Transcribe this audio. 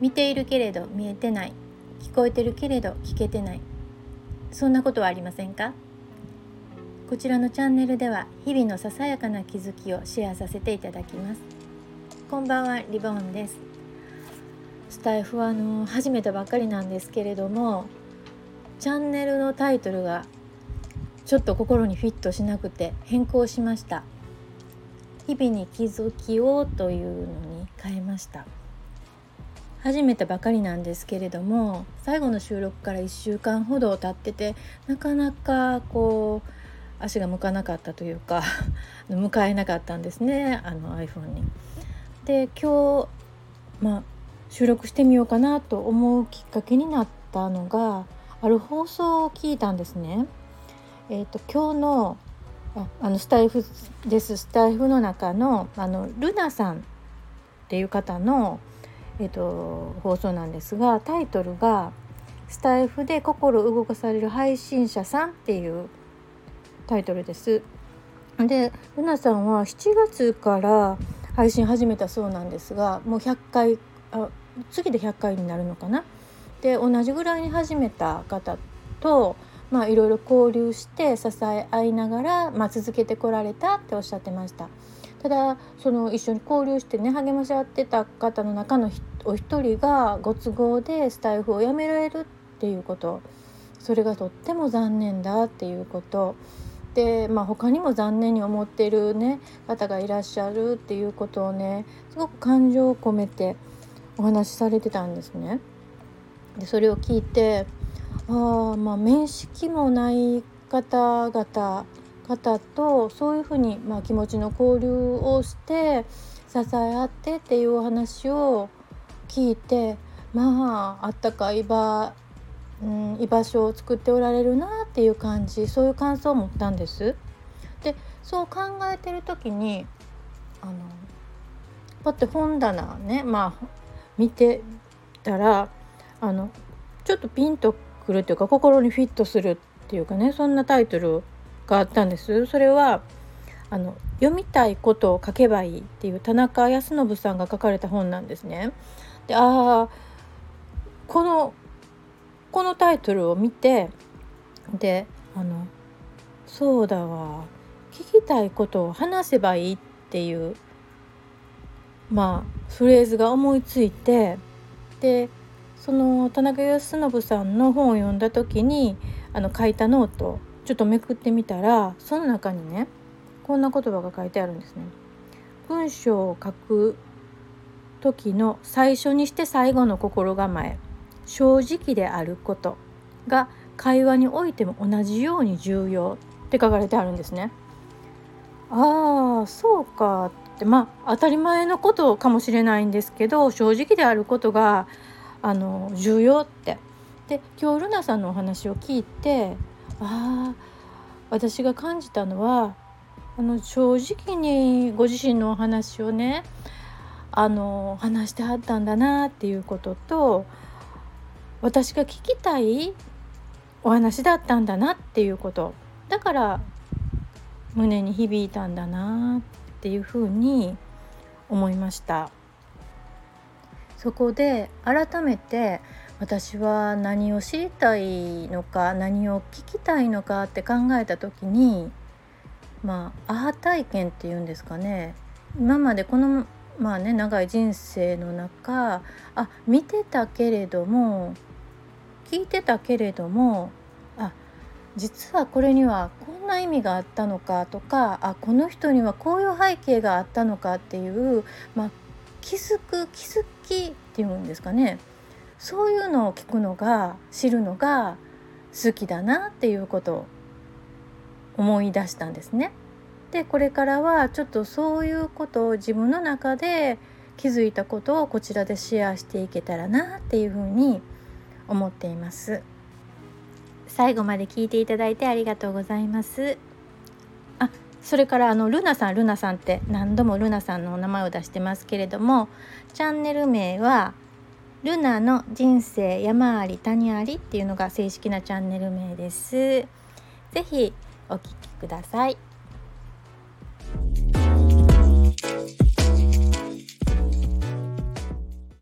見ているけれど見えてない。聞こえてるけれど聞けてない。そんなことはありませんか？こちらのチャンネルでは日々のささやかな気づきをシェアさせていただきます。こんばんはリボンです。スタイフはあの始めたばっかりなんですけれどもチャンネルのタイトルがちょっと心にフィットしなくて変更しました日々に気づきをというのに変えました始めたばかりなんですけれども最後の収録から1週間ほど経っててなかなかこう足が向かなかったというか 向かえなかったんですねあの iPhone に。で今日、まあ、収録してみようかなと思うきっかけになったのがある放送を聞いたんですね。えーと、今日のああのスタイフですスタイフの中のあのルナさんっていう方のえーと、放送なんですがタイトルが「スタイフで心動かされる配信者さん」っていうタイトルです。でルナさんは7月から配信始めたそうなんですがもう100回あ次で100回になるのかな。で同じぐらいに始めた方とまあいろいろ交流して支え合いながら、まあ、続けてこられたっておっしゃってました。ただその一緒に交流してね励まし合ってた方の中のお一人がご都合でスタイフをやめられるっていうことそれがとっても残念だっていうことで、まあ、他にも残念に思ってる、ね、方がいらっしゃるっていうことをねすごく感情を込めてお話しされてたんですね。でそれを聞いてあまあ面識もない方々方とそういうふうに、まあ、気持ちの交流をして支え合ってっていうお話を聞いてまああったかい場、うん、居場所を作っておられるなっていう感じそういう感想を持ったんです。でそう考えてる時にあのパッて本棚ねまあ見てたらあのちょっとピンとくるというか心にフィットするっていうかねそんなタイトルがあったんですそれはあの読みたいことを書けばいいっていう田中康信さんが書かれた本なんですね。でああこのこのタイトルを見てであのそうだわ聞きたいことを話せばいいっていうまあフレーズが思いついてでその田中康信さんの本を読んだ時にあの書いたノートちょっとめくってみたらその中にねこんな言葉が書いてあるんですね。文章を書く時の最初にして最後の心構え正直であることが会話においても同じように重要って書かれてあるんですね。ああそうかってまあ当たり前のことかもしれないんですけど正直であることがあの重要って。で今日ルナさんのお話を聞いてああ私が感じたのはあの正直にご自身のお話をねあの話してはったんだなっていうことと私が聞きたいお話だったんだなっていうことだから胸に響いたんだなっていうふうに思いましたそこで改めて私は何を知りたいのか何を聞きたいのかって考えた時にまあアハ体験っていうんですかね。今までこのまあね長い人生の中あ見てたけれども聞いてたけれどもあ実はこれにはこんな意味があったのかとかあこの人にはこういう背景があったのかっていう、まあ、気づく気づきっていうんですかねそういうのを聞くのが知るのが好きだなっていうことを思い出したんですね。でこれからはちょっとそういうことを自分の中で気づいたことをこちらでシェアしていけたらなっていうふうに思っています。最後まで聞いていただいてありがとうございます。それからあのルナさんルナさんって何度もルナさんのお名前を出してますけれどもチャンネル名はルナの人生山あり谷ありっていうのが正式なチャンネル名です。ぜひお聴きください。